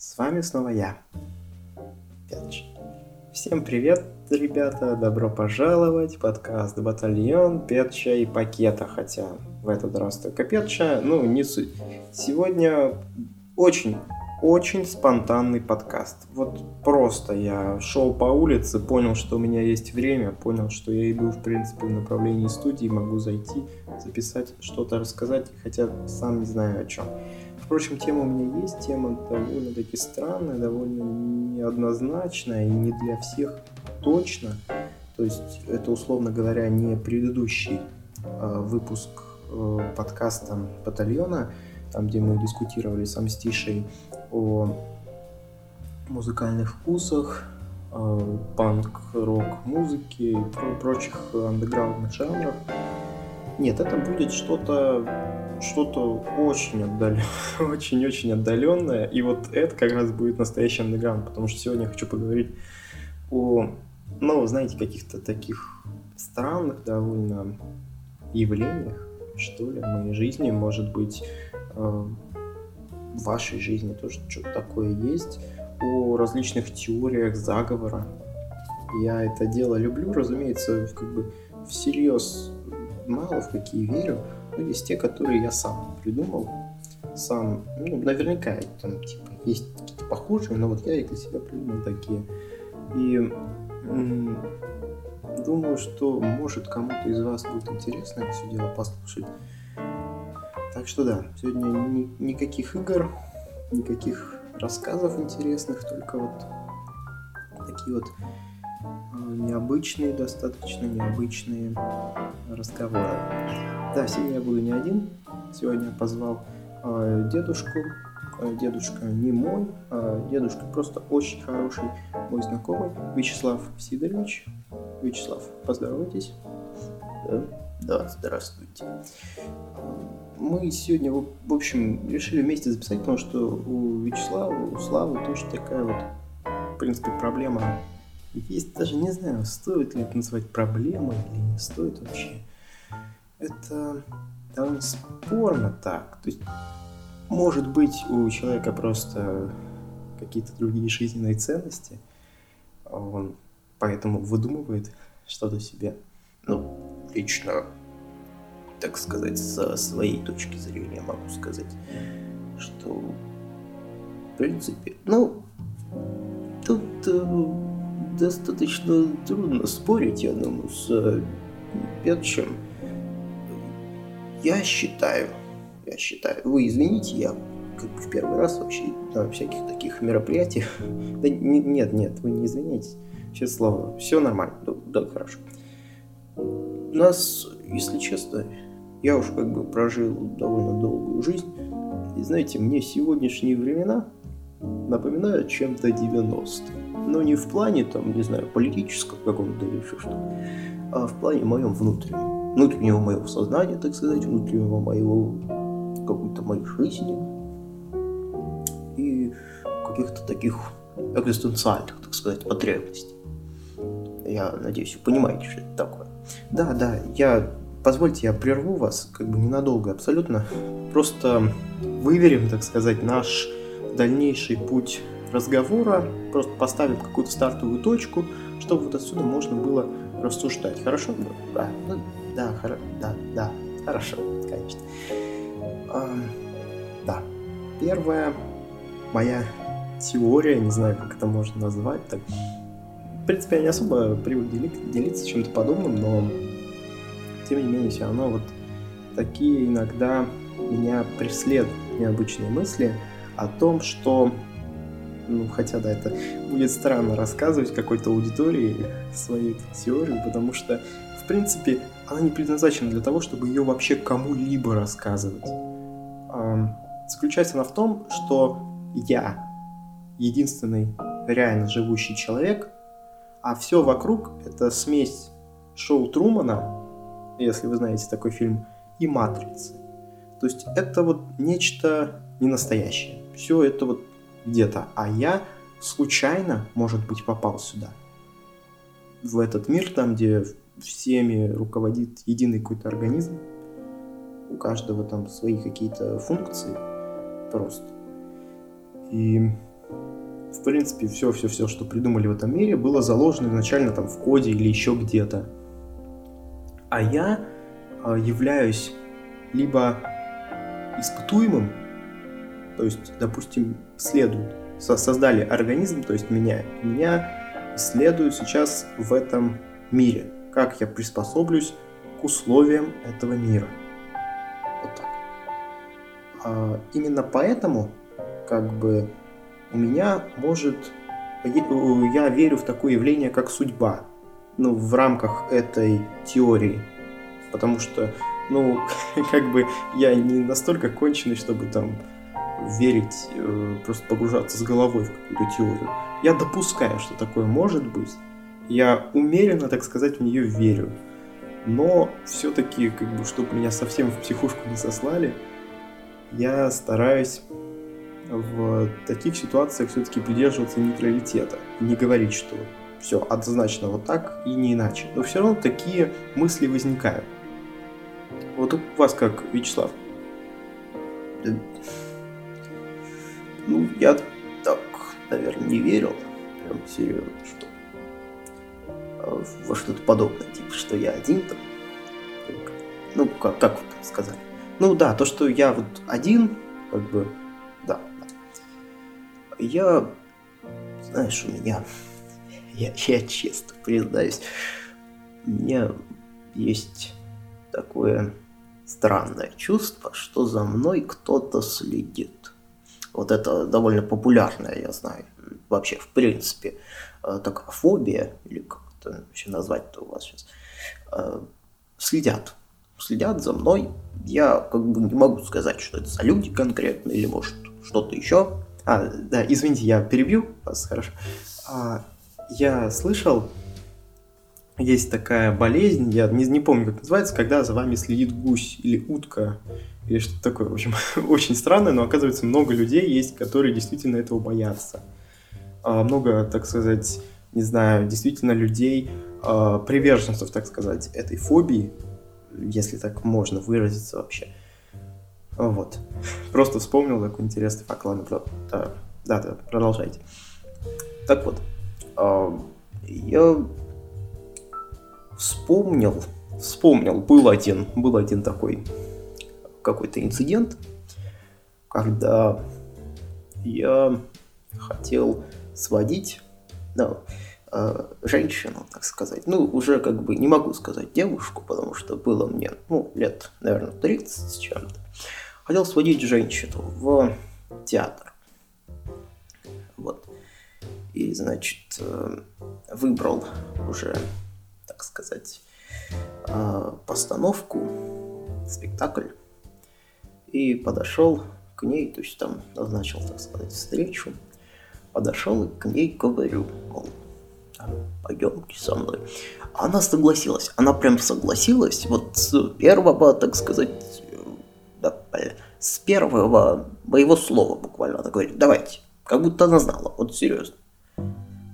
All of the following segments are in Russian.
С вами снова я, Петч. Всем привет, ребята, добро пожаловать, подкаст «Батальон Петча и Пакета», хотя в этот раз только Петча, ну не суть. Сегодня очень очень спонтанный подкаст. Вот просто я шел по улице, понял, что у меня есть время, понял, что я иду, в принципе, в направлении студии, могу зайти, записать, что-то рассказать, хотя сам не знаю о чем. Впрочем, тема у меня есть, тема довольно-таки странная, довольно неоднозначная и не для всех точно. То есть это, условно говоря, не предыдущий э, выпуск э, подкаста «Батальона», там, где мы дискутировали с Тишей о музыкальных вкусах, панк-рок музыки и прочих андеграундных жанров. Нет, это будет что-то что-то очень отдаленное, очень-очень отдаленное. И вот это как раз будет настоящий андеграунд, потому что сегодня я хочу поговорить о, ну, знаете, каких-то таких странных довольно явлениях, что ли, в моей жизни, может быть, э, в вашей жизни тоже что-то такое есть, о различных теориях заговора. Я это дело люблю, разумеется, как бы всерьез мало в какие верю, но есть те, которые я сам придумал, сам, ну, наверняка там, типа, есть какие-то похожие, но вот я их для себя придумал такие. И м- думаю, что может кому-то из вас будет интересно это все дело послушать. Так что да, сегодня ни, никаких игр, никаких рассказов интересных, только вот такие вот необычные, достаточно необычные разговоры. Да, сегодня я буду не один. Сегодня я позвал э, дедушку. Э, дедушка не мой, а дедушка просто очень хороший мой знакомый Вячеслав Сидорович. Вячеслав, поздоровайтесь. Да, да здравствуйте мы сегодня, в общем, решили вместе записать, потому что у Вячеслава, у Славы тоже такая вот, в принципе, проблема есть. Даже не знаю, стоит ли это называть проблемой или не стоит вообще. Это довольно спорно так. То есть, может быть, у человека просто какие-то другие жизненные ценности, он поэтому выдумывает что-то себе. Ну, лично так сказать, со своей точки зрения могу сказать, что в принципе, ну, тут э, достаточно трудно спорить, думаю, с э, Петчем. Я считаю, я считаю, вы извините, я как в первый раз вообще на всяких таких мероприятиях. Да не, нет, нет, вы не извините. Сейчас слово. Все нормально. Да, да, хорошо. У нас, если честно, я уж как бы прожил довольно долгую жизнь, и знаете, мне сегодняшние времена напоминают чем-то 90-е. Но не в плане, там, не знаю, политического каком-то или еще что а в плане моем внутреннем. Внутреннего моего сознания, так сказать, внутреннего моего какой-то моей жизни и каких-то таких экзистенциальных, так сказать, потребностей. Я надеюсь, вы понимаете, что это такое. Да, да, я Позвольте, я прерву вас, как бы ненадолго абсолютно. Просто выверим, так сказать, наш дальнейший путь разговора, просто поставим какую-то стартовую точку, чтобы вот отсюда можно было рассуждать. Хорошо? Да, ну, да, хоро... да, да, хорошо, конечно. А, да, первая моя теория, не знаю, как это можно назвать, так, в принципе, я не особо привык делиться чем-то подобным, но тем не менее, все равно вот такие иногда меня преследуют необычные мысли о том, что, ну, хотя, да, это будет странно рассказывать какой-то аудитории свою теорию, потому что, в принципе, она не предназначена для того, чтобы ее вообще кому-либо рассказывать. Заключается она в том, что я единственный реально живущий человек, а все вокруг это смесь шоу Трумана если вы знаете такой фильм, и «Матрицы». То есть это вот нечто ненастоящее. Все это вот где-то. А я случайно, может быть, попал сюда. В этот мир, там, где всеми руководит единый какой-то организм. У каждого там свои какие-то функции просто. И в принципе, все-все-все, что придумали в этом мире, было заложено изначально там в коде или еще где-то. А я э, являюсь либо испытуемым, то есть, допустим, следуют, создали организм, то есть меня, меня исследуют сейчас в этом мире, как я приспособлюсь к условиям этого мира. Вот так. А именно поэтому, как бы, у меня может... Я верю в такое явление, как судьба. Ну, в рамках этой теории. Потому что, ну, как бы я не настолько конченый, чтобы там верить, э, просто погружаться с головой в какую-то теорию. Я допускаю, что такое может быть. Я умеренно, так сказать, в нее верю. Но все-таки, как бы, чтобы меня совсем в психушку не сослали, я стараюсь в таких ситуациях все-таки придерживаться нейтралитета. Не говорить, что все однозначно вот так и не иначе. Но все равно такие мысли возникают. Вот у вас как, Вячеслав? Ну, я так, наверное, не верил, прям серьезно, что а, во что-то подобное, типа, что я один там. Ну, как, как вы сказали? Ну да, то, что я вот один, как бы, да. Я, знаешь, у меня, я, я честно признаюсь, у меня есть такое странное чувство, что за мной кто-то следит. Вот это довольно популярное, я знаю, вообще, в принципе, э, такая фобия, или как это вообще назвать-то у вас сейчас, э, следят следят за мной. Я как бы не могу сказать, что это за люди конкретно, или может что-то еще. А, да, извините, я перебью вас, хорошо. А, я слышал, есть такая болезнь, я не, не помню, как называется, когда за вами следит гусь или утка, или что-то такое. В общем, очень странно, но оказывается, много людей есть, которые действительно этого боятся. А, много, так сказать, не знаю, действительно людей, а, приверженцев, так сказать, этой фобии, если так можно выразиться вообще. Вот. Просто вспомнил такой интересный факт. Ладно, да, да, да, продолжайте. Так вот, я вспомнил, вспомнил, был один, был один такой какой-то инцидент, когда я хотел сводить, да, э, женщину, так сказать. Ну, уже как бы не могу сказать девушку, потому что было мне, ну, лет, наверное, 30 с чем-то. Хотел сводить женщину в театр. Вот. И, значит, э, выбрал уже, так сказать, э, постановку, спектакль. И подошел к ней, то есть там назначил, так сказать, встречу. Подошел к ней говорю, мол, пойдемте со мной. Она согласилась, она прям согласилась, вот с первого, так сказать, да, с первого моего слова буквально, она говорит, давайте, как будто она знала, вот серьезно.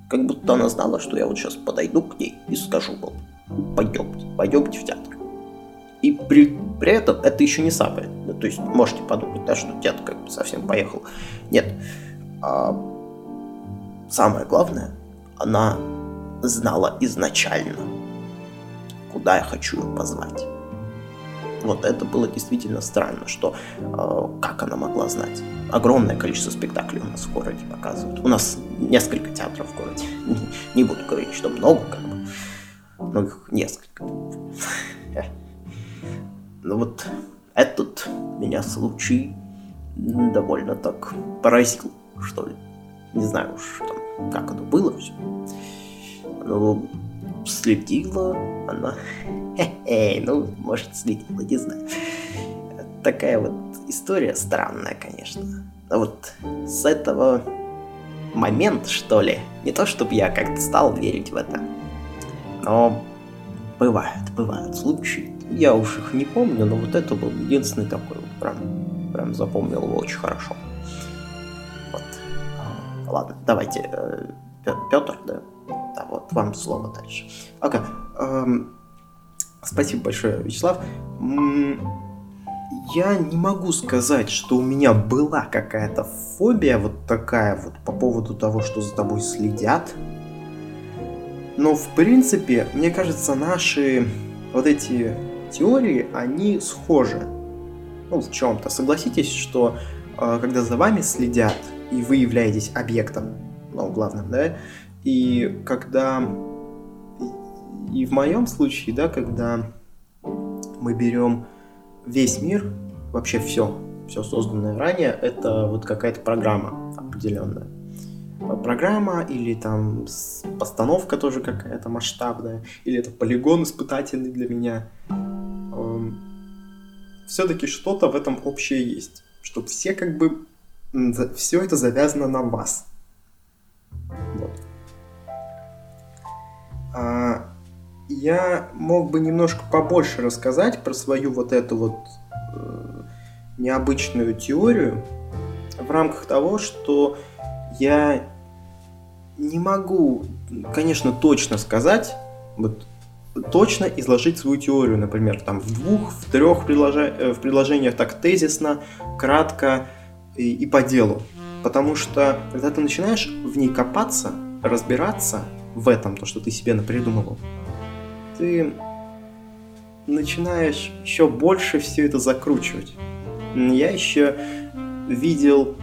Как будто она знала, что я вот сейчас подойду к ней и скажу, мол, пойдемте, пойдемте в театр. И при, при этом это еще не самое. Ну, то есть можете подумать, да, что театр как бы совсем поехал. Нет. А, самое главное, она знала изначально, куда я хочу ее позвать. Вот это было действительно странно, что э, как она могла знать. Огромное количество спектаклей у нас в городе показывают. У нас несколько театров в городе. Не буду говорить, что много, как бы. Но их несколько. Ну вот этот меня случай довольно так поразил, что ли. Не знаю уж, там, как это было все. Ну, следила она. Хе-хе, ну, может, следила, не знаю. Такая вот история странная, конечно. Но вот с этого момента, что ли, не то чтобы я как-то стал верить в это, но бывают, бывают случаи. Я уж их не помню, но вот это был единственный такой, вот прям, прям запомнил его очень хорошо. Вот. А, ладно, давайте. Э, Петр, да? Вот вам слово дальше. Окей. Okay. Эм, спасибо большое, Вячеслав. я не могу сказать, что у меня была какая-то фобия вот такая вот по поводу того, что за тобой следят. Но в принципе, мне кажется, наши вот эти теории, они схожи. Ну, в чем-то. Согласитесь, что э, когда за вами следят, и вы являетесь объектом, ну, главным, да, и когда... И в моем случае, да, когда мы берем весь мир, вообще все, все созданное ранее, это вот какая-то программа определенная. Программа или там постановка тоже какая-то масштабная, или это полигон испытательный для меня. Эм, Все-таки что-то в этом общее есть, что все как бы все это завязано на вас. Вот. Я мог бы немножко побольше рассказать про свою вот эту вот э, необычную теорию в рамках того, что я не могу, конечно, точно сказать, вот точно изложить свою теорию, например, там в двух, в трех предложи... Э, в предложениях так тезисно, кратко и, и по делу. Потому что когда ты начинаешь в ней копаться, разбираться в этом, то, что ты себе напридумывал, ты начинаешь еще больше все это закручивать. Я еще видел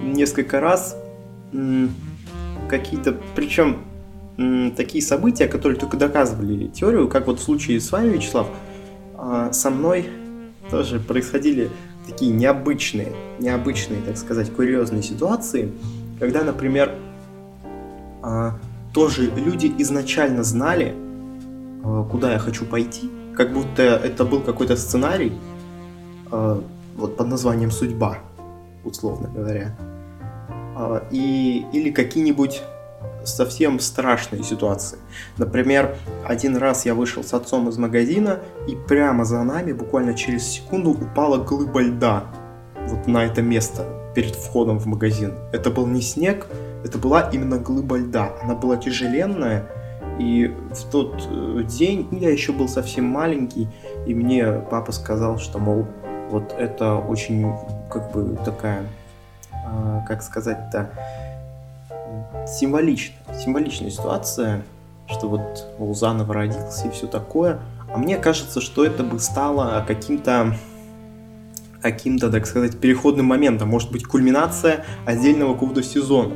несколько раз какие-то, причем такие события, которые только доказывали теорию, как вот в случае с вами, Вячеслав, а, со мной тоже происходили такие необычные, необычные, так сказать, курьезные ситуации, когда, например, а, тоже люди изначально знали, куда я хочу пойти, как будто это был какой-то сценарий, а, вот под названием «Судьба», условно говоря, и, или какие-нибудь совсем страшные ситуации. Например, один раз я вышел с отцом из магазина, и прямо за нами, буквально через секунду, упала глыба льда вот на это место перед входом в магазин. Это был не снег, это была именно глыба льда. Она была тяжеленная, и в тот э, день я еще был совсем маленький, и мне папа сказал, что, мол, вот это очень, как бы, такая, э, как сказать-то, символичная, символичная ситуация, что вот, мол, заново родился и все такое. А мне кажется, что это бы стало каким-то каким-то, так сказать, переходным моментом. Может быть, кульминация отдельного какого-то сезона.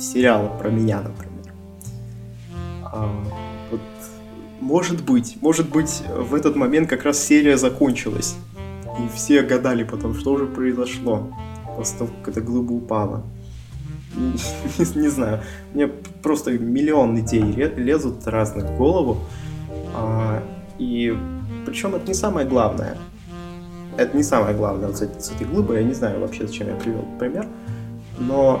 Сериала про меня, например. Вот, может быть, может быть, в этот момент как раз серия закончилась. И все гадали потом, что же произошло после того, как эта глыба упала. Не, знаю, мне просто миллион идей лезут разных в голову. А, и причем это не самое главное это не самое главное с, с этой глыбой. Я не знаю вообще, зачем я привел пример. Но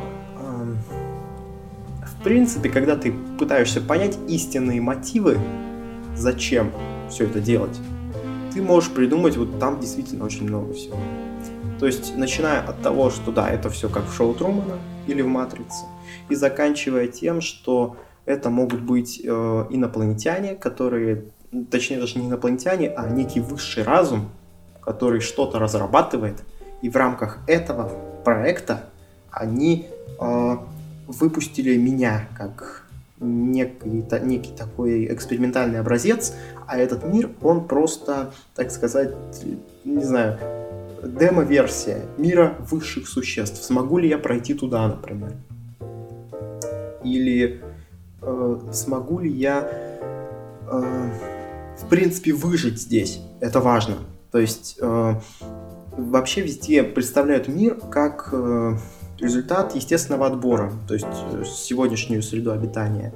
принципе, когда ты пытаешься понять истинные мотивы, зачем все это делать, ты можешь придумать, вот там действительно очень много всего. То есть, начиная от того, что да, это все как в шоу Трумана или в Матрице, и заканчивая тем, что это могут быть э, инопланетяне, которые, точнее даже не инопланетяне, а некий высший разум, который что-то разрабатывает, и в рамках этого проекта они э, выпустили меня как некий, некий такой экспериментальный образец, а этот мир, он просто, так сказать, не знаю, демо-версия мира высших существ. Смогу ли я пройти туда, например? Или э, смогу ли я, э, в принципе, выжить здесь? Это важно. То есть э, вообще везде представляют мир как э, результат естественного отбора, то есть э, сегодняшнюю среду обитания,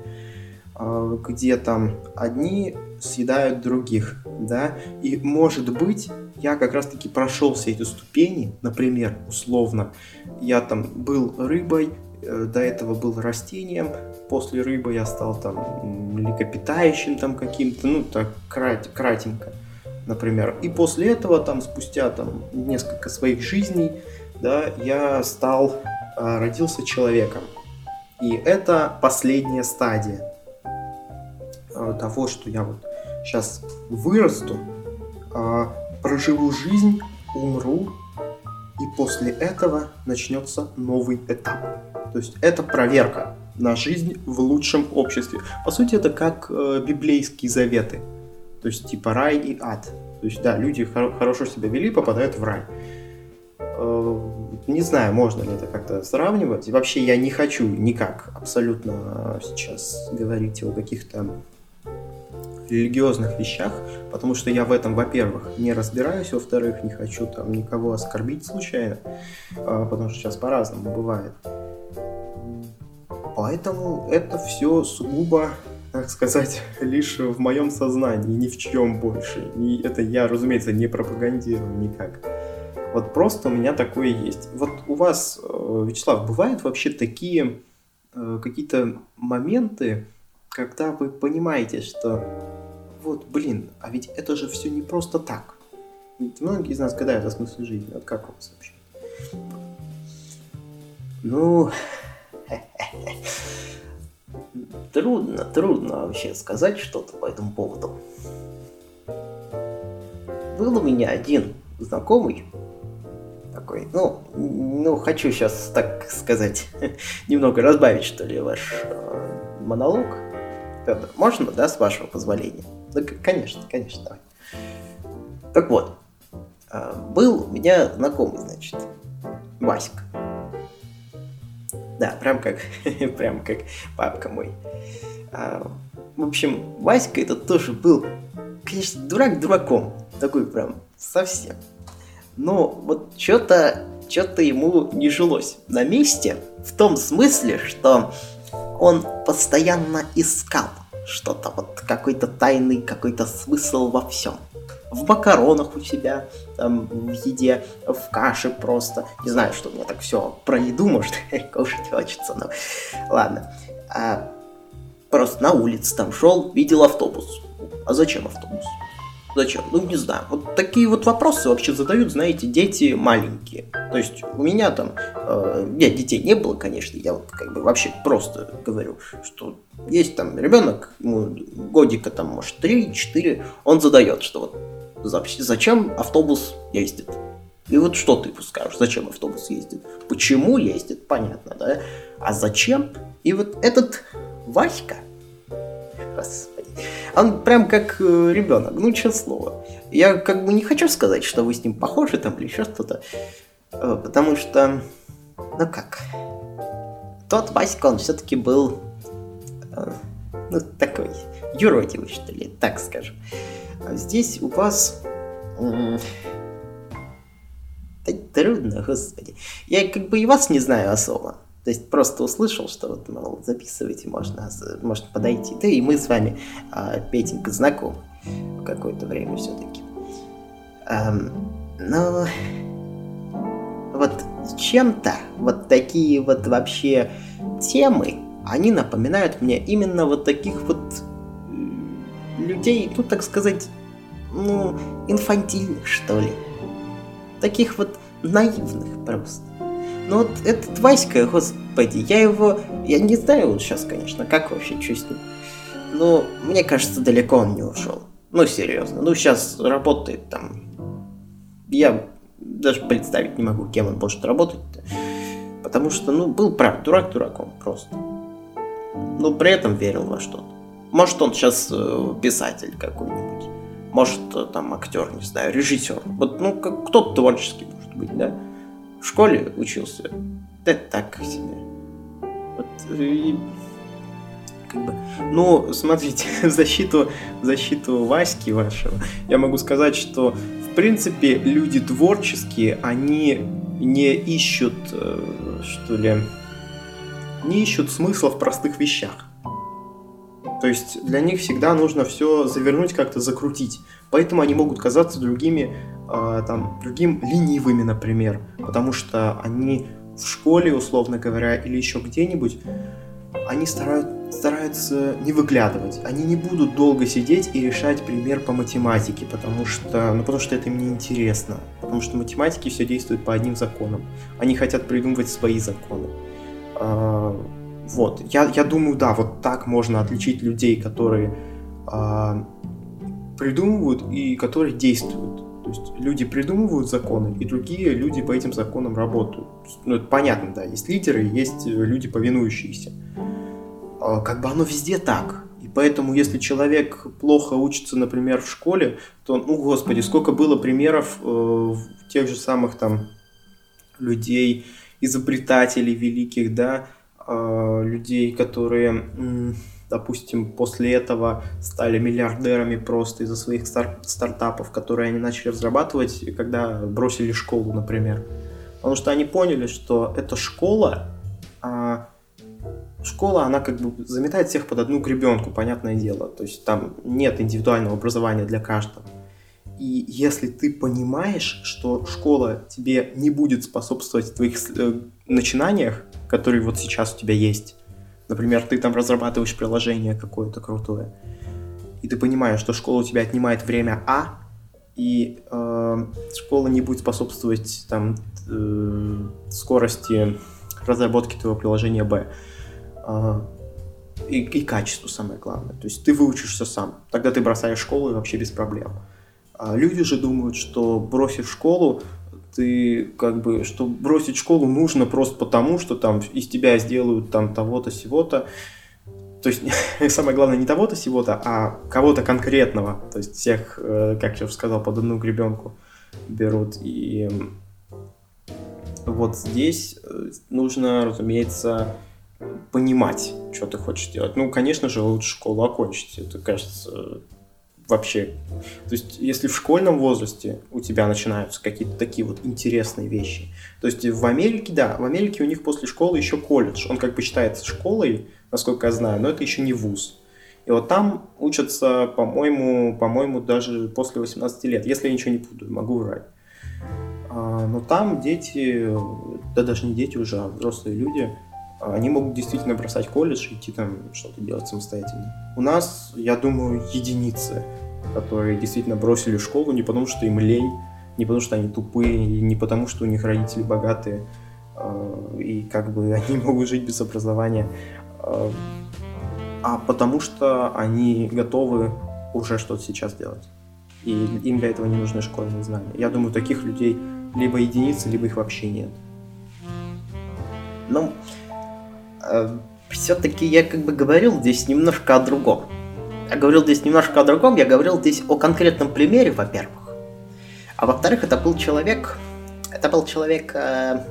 э, где там одни съедают других, да, и может быть я как раз-таки прошел все эти ступени, например, условно, я там был рыбой, э, до этого был растением, после рыбы я стал там млекопитающим там каким-то, ну так крат, кратенько например. И после этого, там, спустя там, несколько своих жизней, да, я стал, а, родился человеком. И это последняя стадия а, того, что я вот сейчас вырасту, а, проживу жизнь, умру, и после этого начнется новый этап. То есть это проверка на жизнь в лучшем обществе. По сути, это как э, библейские заветы. То есть типа рай и ад. То есть да, люди хор- хорошо себя вели, попадают в рай. Э, не знаю, можно ли это как-то сравнивать. Вообще я не хочу никак абсолютно сейчас говорить о каких-то религиозных вещах, потому что я в этом, во-первых, не разбираюсь, во-вторых, не хочу там никого оскорбить случайно, а, потому что сейчас по-разному бывает. Поэтому это все сугубо, так сказать, лишь в моем сознании, ни в чем больше. И это я, разумеется, не пропагандирую никак. Вот просто у меня такое есть. Вот у вас, э, Вячеслав, бывают вообще такие э, какие-то моменты, когда вы понимаете, что вот, блин, а ведь это же все не просто так. Ведь многие из нас гадают о смысле жизни. Вот как у вас вообще? Ну, трудно, трудно вообще сказать что-то по этому поводу. Был у меня один знакомый, такой, ну, ну, хочу сейчас, так сказать, немного разбавить, что ли, ваш э, монолог. Петр, можно, да, с вашего позволения? Да, конечно, конечно, давай. Так вот, э, был у меня знакомый, значит, Васька. Да, прям как, прям как папка мой. А, в общем, Васька этот тоже был, конечно, дурак дураком. Такой прям совсем. Но вот что-то что-то ему не жилось на месте, в том смысле, что он постоянно искал что-то, вот какой-то тайный, какой-то смысл во всем. В макаронах у себя, там, в еде, в каше просто. Не знаю, что меня так все про еду, может, кушать хочется, но ладно. А, просто на улице там шел, видел автобус. А зачем автобус? Зачем? Ну, не знаю. Вот такие вот вопросы вообще задают, знаете, дети маленькие. То есть у меня там... Э, нет, детей не было, конечно. Я вот как бы вообще просто говорю, что есть там ребенок, ему годика там, может, 3-4, он задает, что вот зачем автобус ездит? И вот что ты скажешь, зачем автобус ездит? Почему ездит, понятно, да? А зачем? И вот этот Васька, господи, он прям как э, ребенок, ну, честное слово. Я как бы не хочу сказать, что вы с ним похожи там или еще что-то, э, потому что, ну как, тот Васька, он все-таки был, э, ну, такой, юродивый, что ли, так скажем. А здесь у вас... Да трудно, господи. Я как бы и вас не знаю особо. То есть просто услышал, что вот, мол, записывайте, можно, можно подойти. Да и мы с вами, а, Петенька, знакомы какое-то время все-таки. Эм, но вот чем-то вот такие вот вообще темы, они напоминают мне именно вот таких вот людей, ну так сказать, ну, инфантильных, что ли. Таких вот наивных просто. Ну вот этот Васька, господи, я его... Я не знаю вот сейчас, конечно, как вообще, ним. Но мне кажется, далеко он не ушел. Ну, серьезно. Ну, сейчас работает там... Я даже представить не могу, кем он может работать. -то. Потому что, ну, был прав, дурак дураком просто. Но при этом верил во что-то. Может, он сейчас э, писатель какой-нибудь. Может, э, там актер, не знаю, режиссер. Вот, ну, как кто-то творческий, может быть, да? В школе учился. Да так себе. Вот, и, как бы, ну, смотрите, защиту, защиту Васьки вашего, я могу сказать, что, в принципе, люди творческие, они не ищут, э, что ли, не ищут смысла в простых вещах. То есть для них всегда нужно все завернуть, как-то закрутить. Поэтому они могут казаться другими, э, там, другим ленивыми, например. Потому что они в школе, условно говоря, или еще где-нибудь, они старают, стараются не выглядывать. Они не будут долго сидеть и решать пример по математике, потому что, ну, потому что это им не интересно. Потому что математики все действуют по одним законам. Они хотят придумывать свои законы. Э, вот, я, я думаю, да, вот так можно отличить людей, которые э, придумывают и которые действуют. То есть люди придумывают законы, и другие люди по этим законам работают. Ну, это понятно, да, есть лидеры, есть э, люди, повинующиеся. А, как бы оно везде так. И поэтому, если человек плохо учится, например, в школе, то, ну, господи, сколько было примеров э, тех же самых там людей, изобретателей великих, да, э, людей, которые, э, допустим, после этого стали миллиардерами просто из-за своих стар- стартапов, которые они начали разрабатывать, когда бросили школу, например. Потому что они поняли, что эта школа, э, школа, она как бы заметает всех под одну гребенку, понятное дело. То есть там нет индивидуального образования для каждого. И если ты понимаешь, что школа тебе не будет способствовать в твоих э, начинаниях, которые вот сейчас у тебя есть, например, ты там разрабатываешь приложение какое-то крутое, и ты понимаешь, что школа у тебя отнимает время А, и э, школа не будет способствовать там э, скорости разработки твоего приложения Б. Э, и, и качеству самое главное. То есть ты выучишься сам. Тогда ты бросаешь школу и вообще без проблем. А люди же думают, что бросив школу, ты как бы, что бросить школу нужно просто потому, что там из тебя сделают там того-то, сего-то. То есть самое главное не того-то, сего-то, а кого-то конкретного. То есть всех, э, как я уже сказал, под одну гребенку берут. И вот здесь э, нужно, разумеется, понимать, что ты хочешь делать. Ну, конечно же, лучше школу окончить. Это, кажется, вообще. То есть, если в школьном возрасте у тебя начинаются какие-то такие вот интересные вещи. То есть, в Америке, да, в Америке у них после школы еще колледж. Он как бы считается школой, насколько я знаю, но это еще не вуз. И вот там учатся, по-моему, по-моему, даже после 18 лет, если я ничего не буду, могу врать. А, но там дети, да даже не дети уже, а взрослые люди, они могут действительно бросать колледж и идти там что-то делать самостоятельно. У нас, я думаю, единицы, которые действительно бросили школу не потому, что им лень, не потому, что они тупые, не потому, что у них родители богатые, а, и как бы они могут жить без образования, а, а потому что они готовы уже что-то сейчас делать. И им для этого не нужны школьные знания. Я думаю, таких людей либо единицы, либо их вообще нет. Ну, э, все-таки я как бы говорил здесь немножко о другом. Я говорил здесь немножко о другом, я говорил здесь о конкретном примере, во-первых. А во-вторых, это был человек, это был человек э,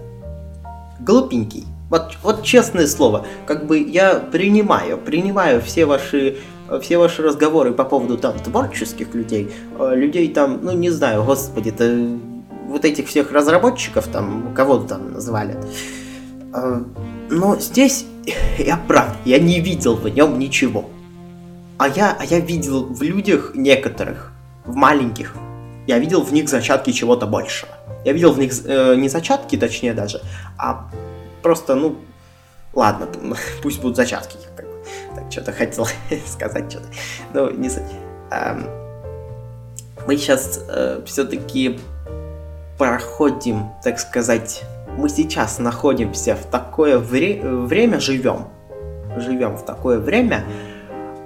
глупенький. Вот, вот честное слово, как бы я принимаю, принимаю все ваши все ваши разговоры по поводу там творческих людей, э, людей там, ну не знаю, господи, это вот этих всех разработчиков там, кого там назвали. Э, но здесь я прав, я не видел в нем ничего. А я, а я видел в людях некоторых, в маленьких, я видел в них зачатки чего-то большего. Я видел в них э, не зачатки, точнее даже, а просто, ну, ладно, пусть будут зачатки. Как бы. Так, что-то хотел сказать, что-то. Ну, не суть. Эм, мы сейчас э, все-таки проходим, так сказать, мы сейчас находимся в такое вре- время, живем, живем в такое время,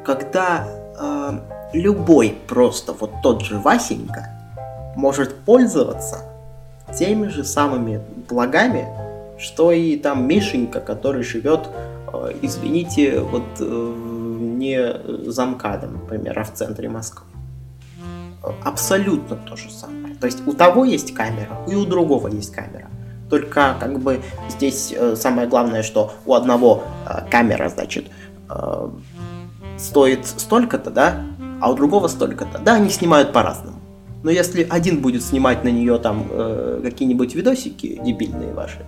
когда э, любой просто вот тот же Васенька может пользоваться теми же самыми благами, что и там Мишенька, который живет, э, извините, вот э, не за МКАДом, например, а в центре Москвы. Абсолютно то же самое. То есть у того есть камера, и у другого есть камера. Только как бы здесь э, самое главное, что у одного э, камера, значит, э, стоит столько-то, да, а у другого столько-то. Да, они снимают по-разному. Но если один будет снимать на нее там э, какие-нибудь видосики дебильные ваши,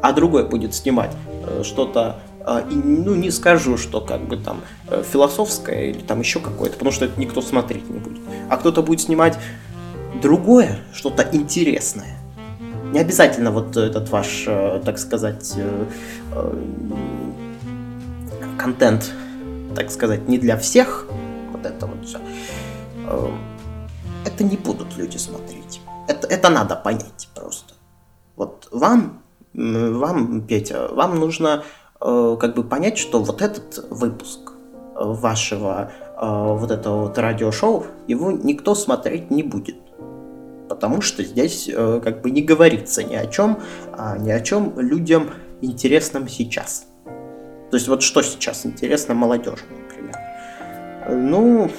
а другой будет снимать э, что-то, э, ну не скажу, что как бы там э, философское или там еще какое-то, потому что это никто смотреть не будет. А кто-то будет снимать другое, что-то интересное не обязательно вот этот ваш, э, так сказать, э, э, контент, так сказать, не для всех, вот это вот все, это не будут люди смотреть. Это, это надо понять просто. Вот вам, вам, Петя, вам нужно как бы понять, что вот этот выпуск вашего вот этого вот радиошоу, его никто смотреть не будет потому что здесь э, как бы не говорится ни о чем, а ни о чем людям интересном сейчас. То есть вот что сейчас интересно молодежи, например. Ну,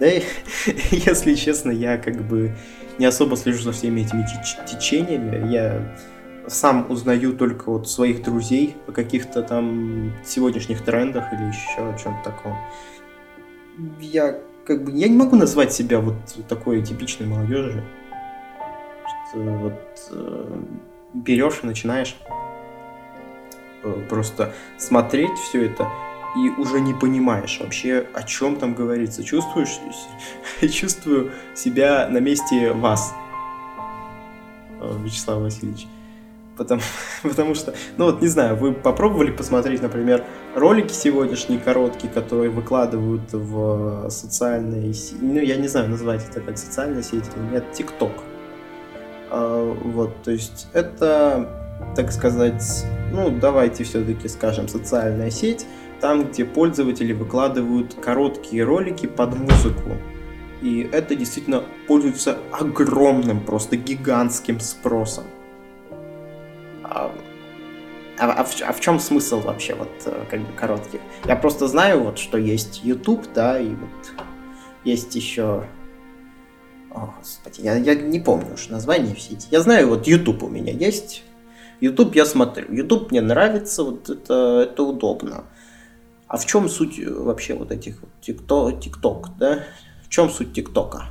да, если честно, я как бы не особо слежу за всеми этими течениями. Я сам узнаю только вот своих друзей о каких-то там сегодняшних трендах или еще о чем-то таком. Я как бы я не могу назвать себя вот такой типичной молодежью. Что вот э, берешь и начинаешь э, просто смотреть все это и уже не понимаешь вообще, о чем там говорится. Чувствуешь, чувствую себя на месте вас, э, Вячеслав Васильевич. Потому, потому что, ну вот не знаю, вы попробовали посмотреть, например, ролики сегодняшние короткие, которые выкладывают в социальные сети, ну я не знаю, назвать это как социальная сеть или нет, ТикТок. А, вот, то есть это, так сказать, ну давайте все-таки скажем, социальная сеть, там, где пользователи выкладывают короткие ролики под музыку. И это действительно пользуется огромным, просто гигантским спросом. А, а, а, в, а в чем смысл вообще вот э, как бы коротких? Я просто знаю вот, что есть YouTube, да, и вот есть еще... О, господи, я, я не помню уж название все эти. Я знаю, вот YouTube у меня есть. YouTube я смотрю. YouTube мне нравится, вот это, это удобно. А в чем суть э, вообще вот этих вот TikTok, TikTok, да? В чем суть ТикТока?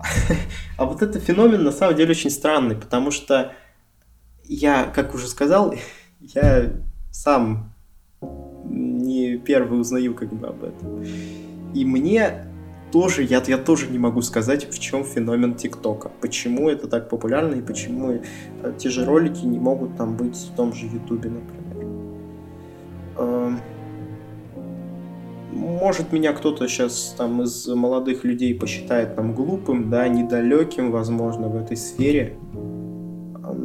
А вот этот феномен на самом деле очень странный, потому что я, как уже сказал, я сам не первый узнаю как бы об этом. И мне тоже, я, я тоже не могу сказать, в чем феномен ТикТока. Почему это так популярно и почему э, те же ролики не могут там быть в том же Ютубе, например. Эм, может, меня кто-то сейчас там из молодых людей посчитает там глупым, да, недалеким, возможно, в этой сфере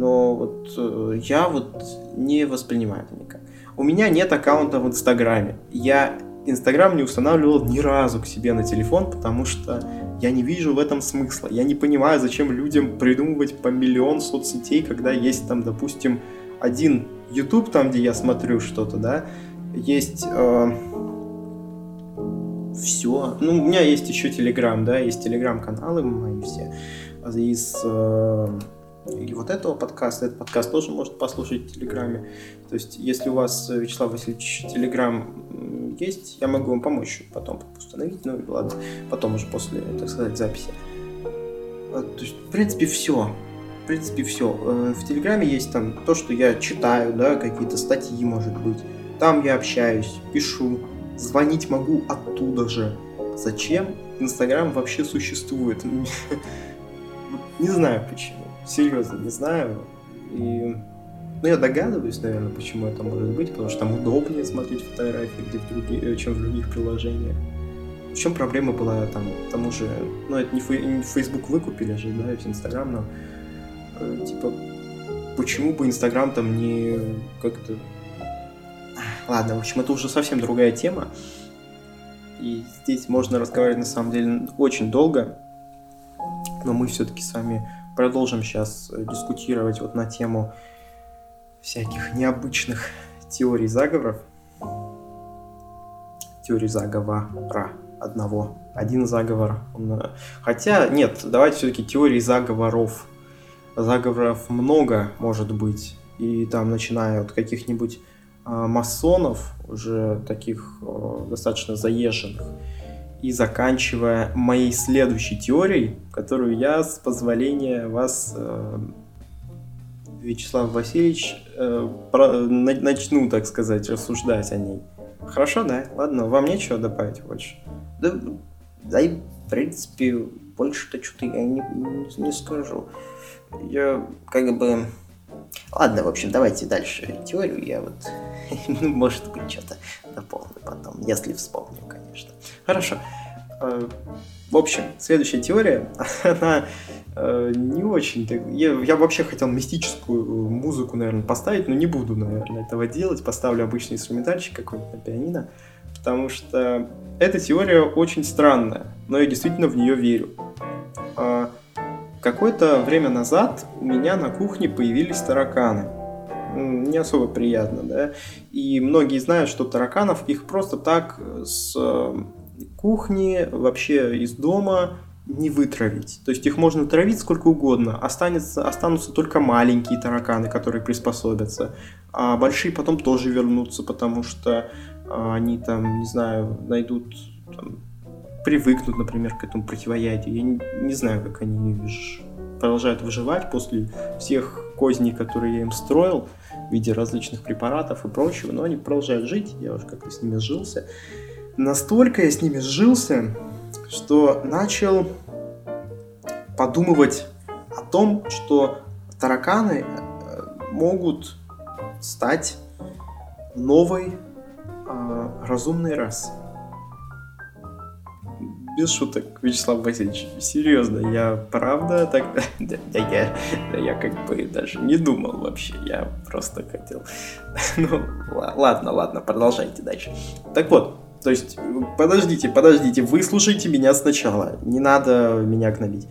но вот э, я вот не воспринимаю это никак. У меня нет аккаунта в Инстаграме. Я Инстаграм не устанавливал ни разу к себе на телефон, потому что я не вижу в этом смысла. Я не понимаю, зачем людям придумывать по миллион соцсетей, когда есть там, допустим, один YouTube, там, где я смотрю что-то, да, есть э, все. Ну, у меня есть еще Телеграм, да, есть Телеграм-каналы мои все из э, и вот этого подкаста. Этот подкаст тоже может послушать в Телеграме. То есть, если у вас, Вячеслав Васильевич, Телеграм есть, я могу вам помочь потом установить. Ну, ладно, потом уже после, так сказать, записи. А, то есть, в принципе, все. В принципе, все. Э, в Телеграме есть там то, что я читаю, да, какие-то статьи, может быть. Там я общаюсь, пишу, звонить могу оттуда же. Зачем Инстаграм вообще существует? Не знаю почему серьезно не знаю. И, ну, я догадываюсь, наверное, почему это может быть, потому что там удобнее смотреть фотографии, где в други... чем в других приложениях. В чем проблема была там, тому же, ну, это не, фей... не Facebook выкупили же, да, и Инстаграм, но, э, типа, почему бы Инстаграм там не как-то... Ладно, в общем, это уже совсем другая тема. И здесь можно разговаривать на самом деле очень долго, но мы все-таки с вами продолжим сейчас э, дискутировать вот на тему всяких необычных теорий заговоров. Теории заговора одного. Один заговор. Э, хотя, нет, давайте все-таки теории заговоров. Заговоров много может быть. И там, начиная от каких-нибудь э, масонов, уже таких э, достаточно заезженных, и заканчивая моей следующей теорией, которую я, с позволения вас, э, Вячеслав Васильевич, э, начну, так сказать, рассуждать о ней. Хорошо, да? Ладно, вам нечего добавить больше? Да, да и, в принципе, больше-то что-то я не, не, не скажу. Я как бы... Ладно, в общем, давайте дальше теорию. Я вот, ну, может быть, что-то дополню потом, если вспомню, конечно. Хорошо. Э, в общем, следующая теория, она э, не очень... Я, я вообще хотел мистическую музыку, наверное, поставить, но не буду, наверное, этого делать. Поставлю обычный инструментальчик какой-нибудь на пианино, потому что эта теория очень странная, но я действительно в нее верю. Какое-то время назад у меня на кухне появились тараканы. Не особо приятно, да. И многие знают, что тараканов их просто так с э, кухни, вообще из дома не вытравить. То есть их можно травить сколько угодно, останется, останутся только маленькие тараканы, которые приспособятся, а большие потом тоже вернутся, потому что а, они там, не знаю, найдут, там, привыкнут, например, к этому противоядию. Я не, не знаю, как они продолжают выживать после всех козней, которые я им строил в виде различных препаратов и прочего, но они продолжают жить, я уже как-то с ними сжился. Настолько я с ними сжился, что начал подумывать о том, что тараканы э, могут стать новой э, разумной расой. Без шуток, Вячеслав Васильевич, серьезно, я правда так... Да, да, я, да я как бы даже не думал вообще, я просто хотел... Ну, ладно, ладно, продолжайте дальше. Так вот, то есть, подождите, подождите, выслушайте меня сначала. Не надо меня гнобить.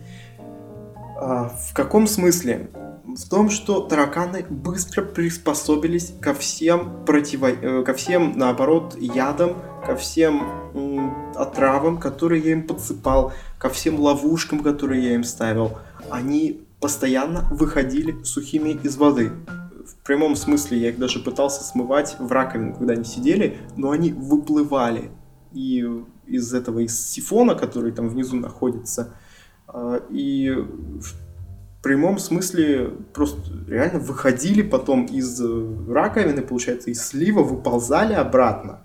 А, в каком смысле? В том, что тараканы быстро приспособились ко всем противо... Э, ко всем, наоборот, ядам, ко всем отравам, которые я им подсыпал, ко всем ловушкам, которые я им ставил. Они постоянно выходили сухими из воды в прямом смысле я их даже пытался смывать в раковину, когда они сидели, но они выплывали и из этого, из сифона, который там внизу находится, а, и прямом смысле просто реально выходили потом из раковины, получается, из слива, выползали обратно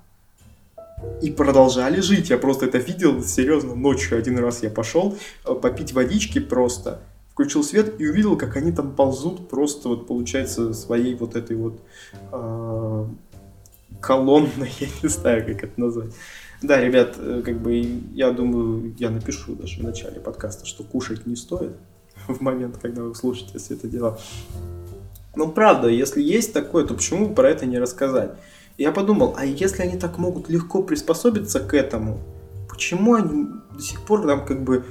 и продолжали жить. Я просто это видел, серьезно, ночью один раз я пошел э, попить водички просто, включил свет и увидел, как они там ползут просто вот получается своей вот этой вот э, колонной, я не знаю, как это назвать. Да, ребят, э, как бы я думаю, я напишу даже в начале подкаста, что кушать не стоит в момент, когда вы слушаете все это дело. Ну, правда, если есть такое, то почему про это не рассказать? Я подумал, а если они так могут легко приспособиться к этому, почему они до сих пор там как бы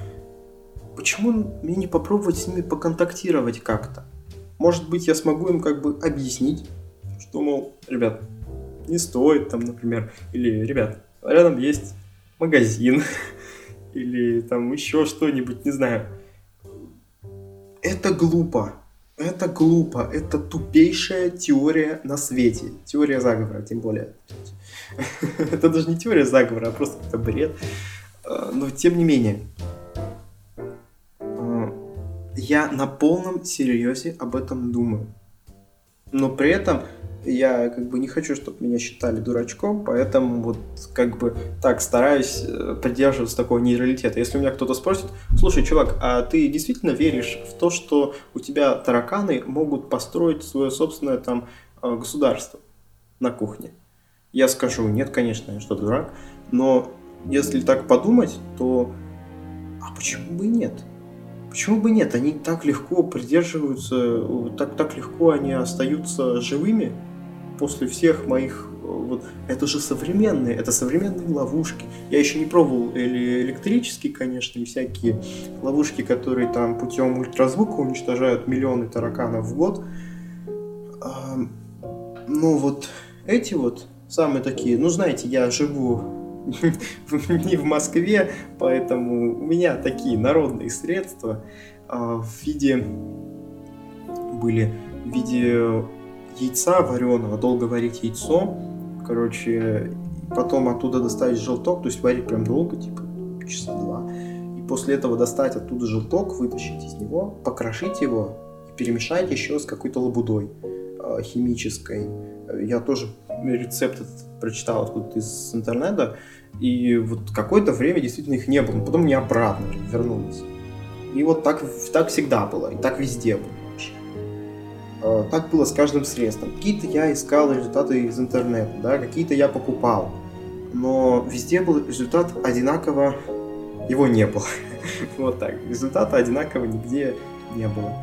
почему мне не попробовать с ними поконтактировать как-то? Может быть, я смогу им как бы объяснить, что, мол, ребят, не стоит там, например, или, ребят, рядом есть магазин, или там еще что-нибудь, не знаю. Это глупо. Это глупо. Это тупейшая теория на свете. Теория заговора, тем более. Это даже не теория заговора, а просто какой-то бред. А, но тем не менее, я на полном серьезе об этом думаю. Но при этом я как бы не хочу, чтобы меня считали дурачком, поэтому вот как бы так стараюсь э, придерживаться такого нейтралитета. Если у меня кто-то спросит, слушай, чувак, а ты действительно веришь в то, что у тебя тараканы могут построить свое собственное там э, государство на кухне? Я скажу, нет, конечно, я что, дурак? Но если так подумать, то а почему бы и нет? Почему бы нет? Они так легко придерживаются, так, так легко они остаются живыми после всех моих... Вот, это же современные, это современные ловушки. Я еще не пробовал или электрические, конечно, и всякие ловушки, которые там путем ультразвука уничтожают миллионы тараканов в год. Но вот эти вот самые такие, ну знаете, я живу не в Москве, поэтому у меня такие народные средства а, в виде были в виде яйца вареного, долго варить яйцо, короче, потом оттуда достать желток, то есть варить прям долго, типа часа два, и после этого достать оттуда желток, вытащить из него, покрошить его и перемешать еще с какой-то лабудой э, химической. Я тоже рецепт этот прочитал откуда-то из интернета, и вот какое-то время действительно их не было, но потом они обратно вернулись. И вот так, так всегда было, и так везде было так было с каждым средством. Какие-то я искал результаты из интернета, да, какие-то я покупал. Но везде был результат одинаково, его не было. вот так, результата одинаково нигде не было.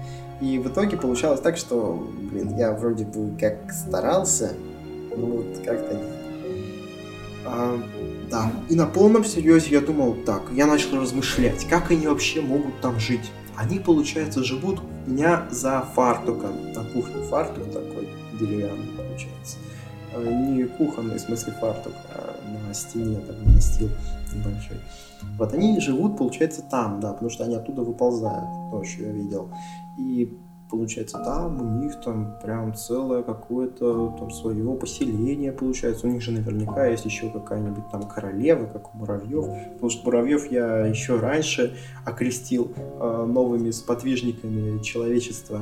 И в итоге получалось так, что, блин, я вроде бы как старался, но вот как-то нет. А, да, и на полном серьезе я думал так, я начал размышлять, как они вообще могут там жить. они, получается, живут меня за фартуком. На кухне фартук такой деревянный, получается. А, не кухонный, в смысле фартук, а на стене, там, настил небольшой. Вот они живут, получается, там, да, потому что они оттуда выползают, то, что я видел. И получается, там у них там прям целое какое-то там свое поселение получается. У них же наверняка есть еще какая-нибудь там королева, как у муравьев. Потому что муравьев я еще раньше окрестил э, новыми сподвижниками человечества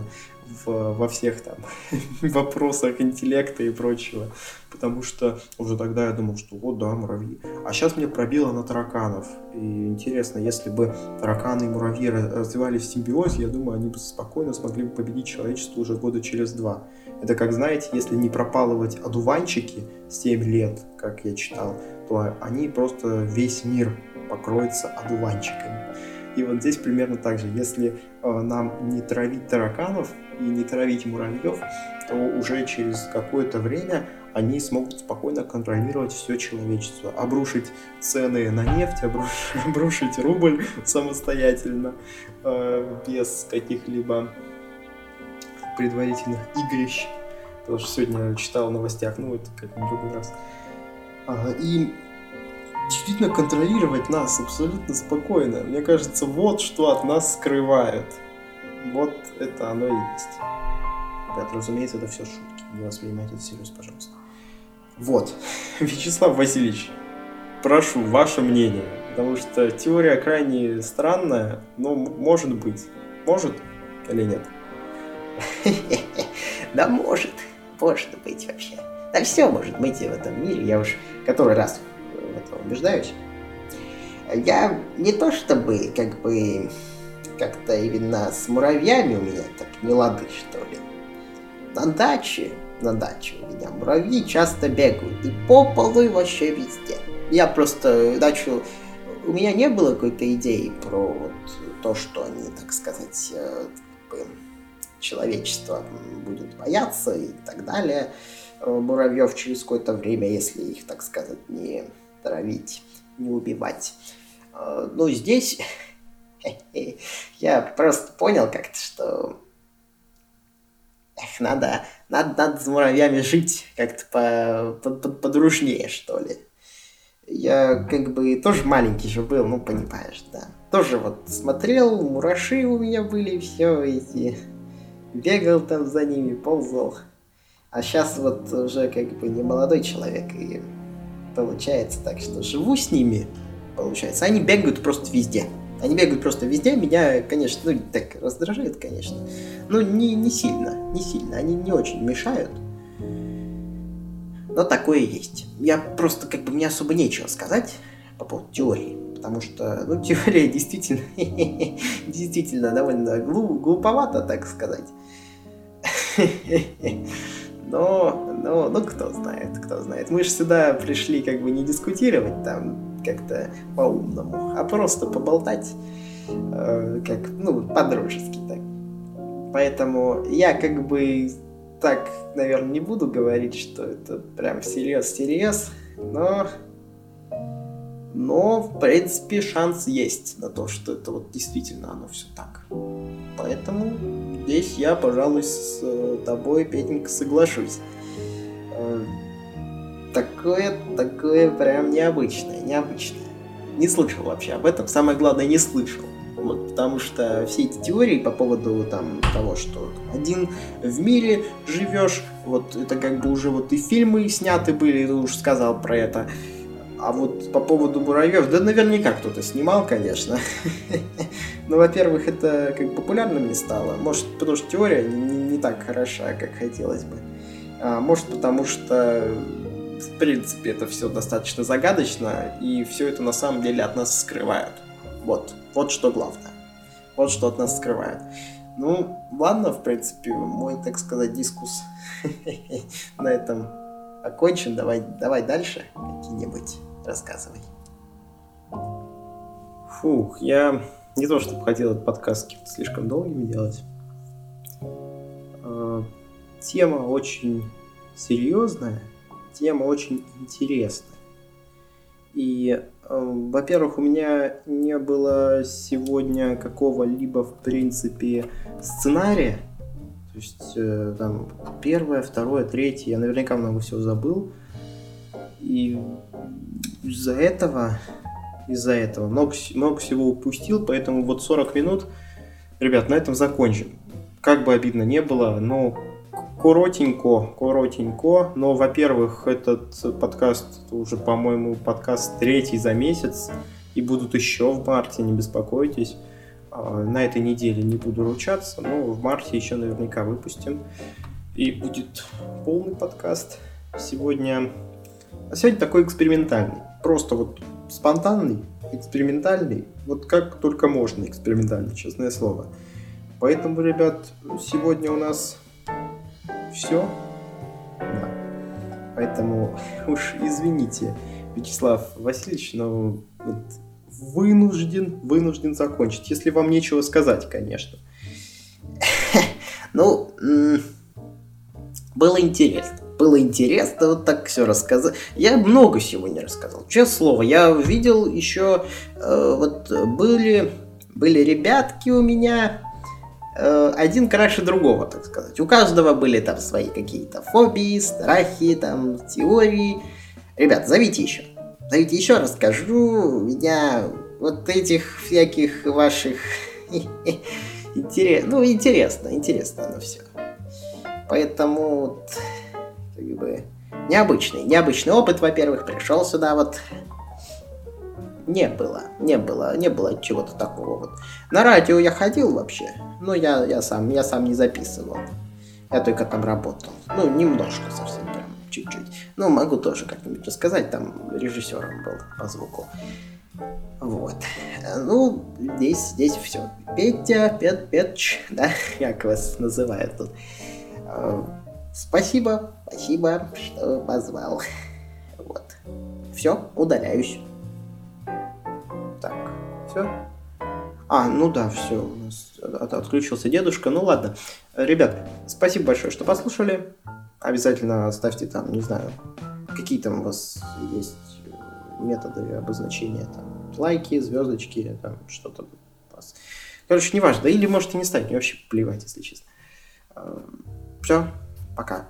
в, во всех там вопросах интеллекта и прочего. Потому что уже тогда я думал, что вот да, муравьи. А сейчас мне пробило на тараканов. И интересно, если бы тараканы и муравьи развивались в симбиозе, я думаю, они бы спокойно смогли бы победить человечество уже года через два. Это как, знаете, если не пропалывать одуванчики 7 лет, как я читал, то они просто весь мир покроется одуванчиками. И вот здесь примерно так же. Если э, нам не травить тараканов и не травить муравьев, то уже через какое-то время они смогут спокойно контролировать все человечество. Обрушить цены на нефть, обрушить, обрушить рубль самостоятельно, э, без каких-либо предварительных игрищ. Потому что сегодня читал в новостях, ну это как-нибудь другой раз. И действительно контролировать нас абсолютно спокойно. Мне кажется, вот что от нас скрывают. Вот это оно и есть. Ребят, разумеется, это все шутки. Не воспринимайте это всерьез, пожалуйста. Вот. Вячеслав Васильевич, прошу, ваше мнение. Потому что теория крайне странная, но может быть. Может или нет? Да может. Может быть вообще. Да все может быть в этом мире. Я уж который раз в этом убеждаюсь. Я не то чтобы как бы как-то именно с муравьями у меня так не лады, что ли. На даче, на даче у меня муравьи часто бегают и по полу и вообще везде. Я просто дачу... У меня не было какой-то идеи про вот то, что они, так сказать, э, человечество будет бояться и так далее. Э, муравьев через какое-то время, если их, так сказать, не травить, не убивать. Э, ну, здесь я просто понял как-то, что эх, надо, надо, надо с муравьями жить как-то по, по, подружнее, что ли. Я как бы тоже маленький же был, ну, понимаешь, да. Тоже вот смотрел, мураши у меня были, все эти... Бегал там за ними, ползал. А сейчас вот уже как бы не молодой человек, и получается так, что живу с ними, получается. Они бегают просто везде. Они бегают просто везде. Меня, конечно, ну, так раздражает, конечно. Но не, не сильно, не сильно. Они не очень мешают. Но такое есть. Я просто, как бы, мне особо нечего сказать по поводу теории. Потому что, ну, теория действительно, действительно довольно глуповато, так сказать. Но, но, ну, кто знает, кто знает. Мы же сюда пришли как бы не дискутировать там как-то по-умному, а просто поболтать, э, как, ну, по-дружески так. Поэтому я как бы так, наверное, не буду говорить, что это прям всерьез-всерьез, но но, в принципе, шанс есть на то, что это вот действительно оно все так. Поэтому здесь я, пожалуй, с э, тобой, Петенька, соглашусь. Такое, такое прям необычное, необычное. Не слышал вообще об этом. Самое главное, не слышал. Вот, потому что все эти теории по поводу там, того, что один в мире живешь, вот это как бы уже вот и фильмы сняты были, ты уже сказал про это. А вот по поводу муравьев, да наверняка кто-то снимал, конечно. Но, во-первых, это как популярным не стало. Может, потому что теория не, не так хороша, как хотелось бы. А, может, потому что, в принципе, это все достаточно загадочно, и все это на самом деле от нас скрывают. Вот, вот что главное. Вот что от нас скрывают. Ну, ладно, в принципе, мой, так сказать, дискус на этом окончен. Давай, давай дальше какие-нибудь Рассказывай. Фух, я не то чтобы хотел этот подкаст слишком долгим делать. А, тема очень серьезная, тема очень интересная. И, э, во-первых, у меня не было сегодня какого-либо, в принципе, сценария. То есть, э, там, первое, второе, третье, я наверняка много всего забыл. И из-за этого, из-за этого много, много всего упустил, поэтому вот 40 минут, ребят, на этом закончим. Как бы обидно не было, но коротенько, коротенько, но, во-первых, этот подкаст уже, по-моему, подкаст третий за месяц, и будут еще в марте, не беспокойтесь. А, на этой неделе не буду ручаться, но в марте еще наверняка выпустим. И будет полный подкаст. Сегодня... А сегодня такой экспериментальный. Просто вот спонтанный, экспериментальный. Вот как только можно экспериментальный, честное слово. Поэтому, ребят, сегодня у нас все. Да. Поэтому уж извините, Вячеслав Васильевич, но вот вынужден, вынужден закончить, если вам нечего сказать, конечно. Ну, было интересно. Было интересно вот так все рассказать. Я много всего не рассказал. Честное слово, я видел еще, э, вот были, были ребятки у меня, один краше другого, так сказать. У каждого были там свои какие-то фобии, страхи, там, теории. Ребят, зовите еще. Зовите еще, расскажу. Меня вот этих всяких ваших... Ну, интересно, интересно оно все. Поэтому, как бы, необычный, необычный опыт, во-первых, пришел сюда вот не было, не было, не было чего-то такого вот. На радио я ходил вообще, но я, я сам, я сам не записывал. Я только там работал. Ну, немножко совсем прям, чуть-чуть. Ну, могу тоже как-нибудь рассказать, там режиссером был по звуку. Вот. Ну, здесь, здесь все. Петя, Пет, Петч, да, как вас называют тут. А, спасибо, спасибо, что позвал. Вот. Все, удаляюсь. Все? А, ну да, все, у нас отключился дедушка. Ну ладно. Ребят, спасибо большое, что послушали. Обязательно ставьте там, не знаю, какие там у вас есть методы обозначения, там, лайки, звездочки, там, что-то у вас. Короче, неважно. Или можете не ставить, мне вообще плевать, если честно. Все, пока.